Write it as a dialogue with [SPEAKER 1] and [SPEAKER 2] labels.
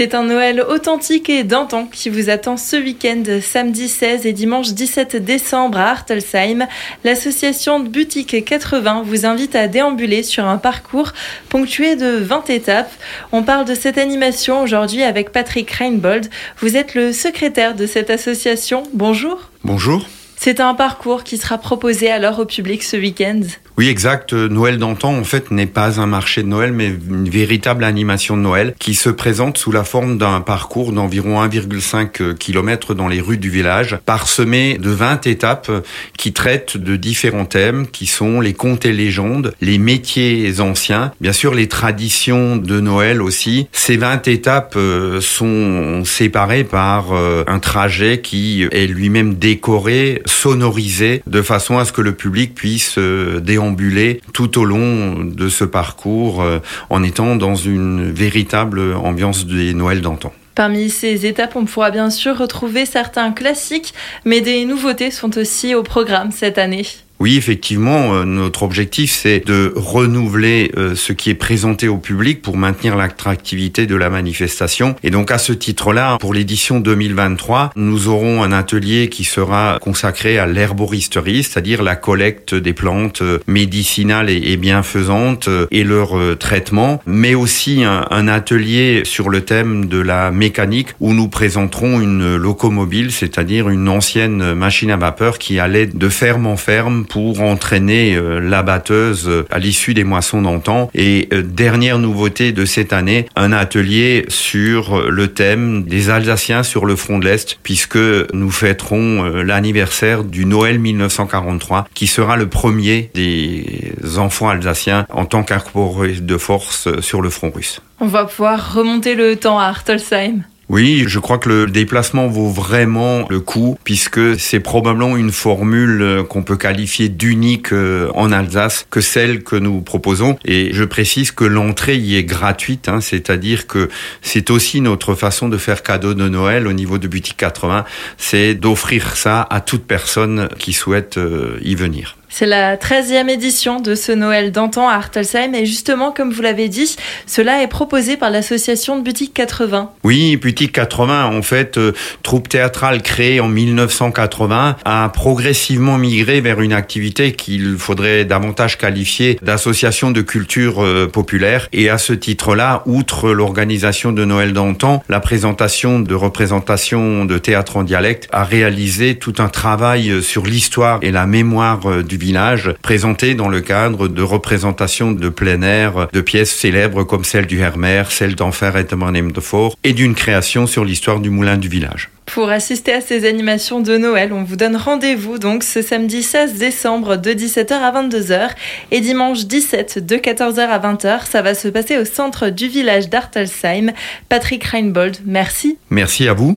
[SPEAKER 1] C'est un Noël authentique et d'antan qui vous attend ce week-end, samedi 16 et dimanche 17 décembre à Hartelsheim. L'association Boutique 80 vous invite à déambuler sur un parcours ponctué de 20 étapes. On parle de cette animation aujourd'hui avec Patrick Reinbold. Vous êtes le secrétaire de cette association. Bonjour.
[SPEAKER 2] Bonjour.
[SPEAKER 1] C'est un parcours qui sera proposé alors au public ce week-end.
[SPEAKER 2] Oui, exact. Noël d'antan, en fait, n'est pas un marché de Noël, mais une véritable animation de Noël qui se présente sous la forme d'un parcours d'environ 1,5 km dans les rues du village, parsemé de 20 étapes qui traitent de différents thèmes qui sont les contes et légendes, les métiers anciens, bien sûr les traditions de Noël aussi. Ces 20 étapes euh, sont séparées par euh, un trajet qui est lui-même décoré, sonorisé, de façon à ce que le public puisse euh, déambuler tout au long de ce parcours euh, en étant dans une véritable ambiance des Noëls d'antan.
[SPEAKER 1] Parmi ces étapes, on pourra bien sûr retrouver certains classiques, mais des nouveautés sont aussi au programme cette année.
[SPEAKER 2] Oui, effectivement, euh, notre objectif, c'est de renouveler euh, ce qui est présenté au public pour maintenir l'attractivité de la manifestation. Et donc, à ce titre-là, pour l'édition 2023, nous aurons un atelier qui sera consacré à l'herboristerie, c'est-à-dire la collecte des plantes euh, médicinales et bienfaisantes et leur traitement, mais aussi un atelier sur le thème de la mécanique où nous présenterons une locomobile, c'est-à-dire une ancienne machine à vapeur qui allait de ferme en ferme pour entraîner euh, la batteuse euh, à l'issue des moissons d'antan. Et euh, dernière nouveauté de cette année, un atelier sur le thème des Alsaciens sur le front de l'Est, puisque nous fêterons l'anniversaire du Noël 1943, qui sera le premier des enfants alsaciens en tant qu'incorporé de force sur le front russe.
[SPEAKER 1] On va pouvoir remonter le temps à Hartelsheim.
[SPEAKER 2] Oui, je crois que le déplacement vaut vraiment le coup puisque c'est probablement une formule euh, qu'on peut qualifier d'unique euh, en Alsace que celle que nous proposons. Et je précise que l'entrée y est gratuite, hein, c'est-à-dire que c'est aussi notre façon de faire cadeau de Noël au niveau de Boutique 80, c'est d'offrir ça à toute personne qui souhaite euh, y venir.
[SPEAKER 1] C'est la 13e édition de ce Noël d'antan à Hartelsheim et justement, comme vous l'avez dit, cela est proposé par l'association de Boutique 80.
[SPEAKER 2] Oui, Boutique 80, en fait, euh, troupe théâtrale créée en 1980, a progressivement migré vers une activité qu'il faudrait davantage qualifier d'association de culture euh, populaire. Et à ce titre-là, outre l'organisation de Noël d'antan, la présentation de représentations de théâtre en dialecte a réalisé tout un travail euh, sur l'histoire et la mémoire du village, présenté dans le cadre de représentations de plein air de pièces célèbres comme celle du Hermer, celle d'Enfer et de Fort, et d'une création sur l'histoire du moulin du village.
[SPEAKER 1] Pour assister à ces animations de Noël, on vous donne rendez-vous donc ce samedi 16 décembre de 17h à 22h et dimanche 17 de 14h à 20h. Ça va se passer au centre du village d'Artelsheim. Patrick Reinbold, merci.
[SPEAKER 2] Merci à vous.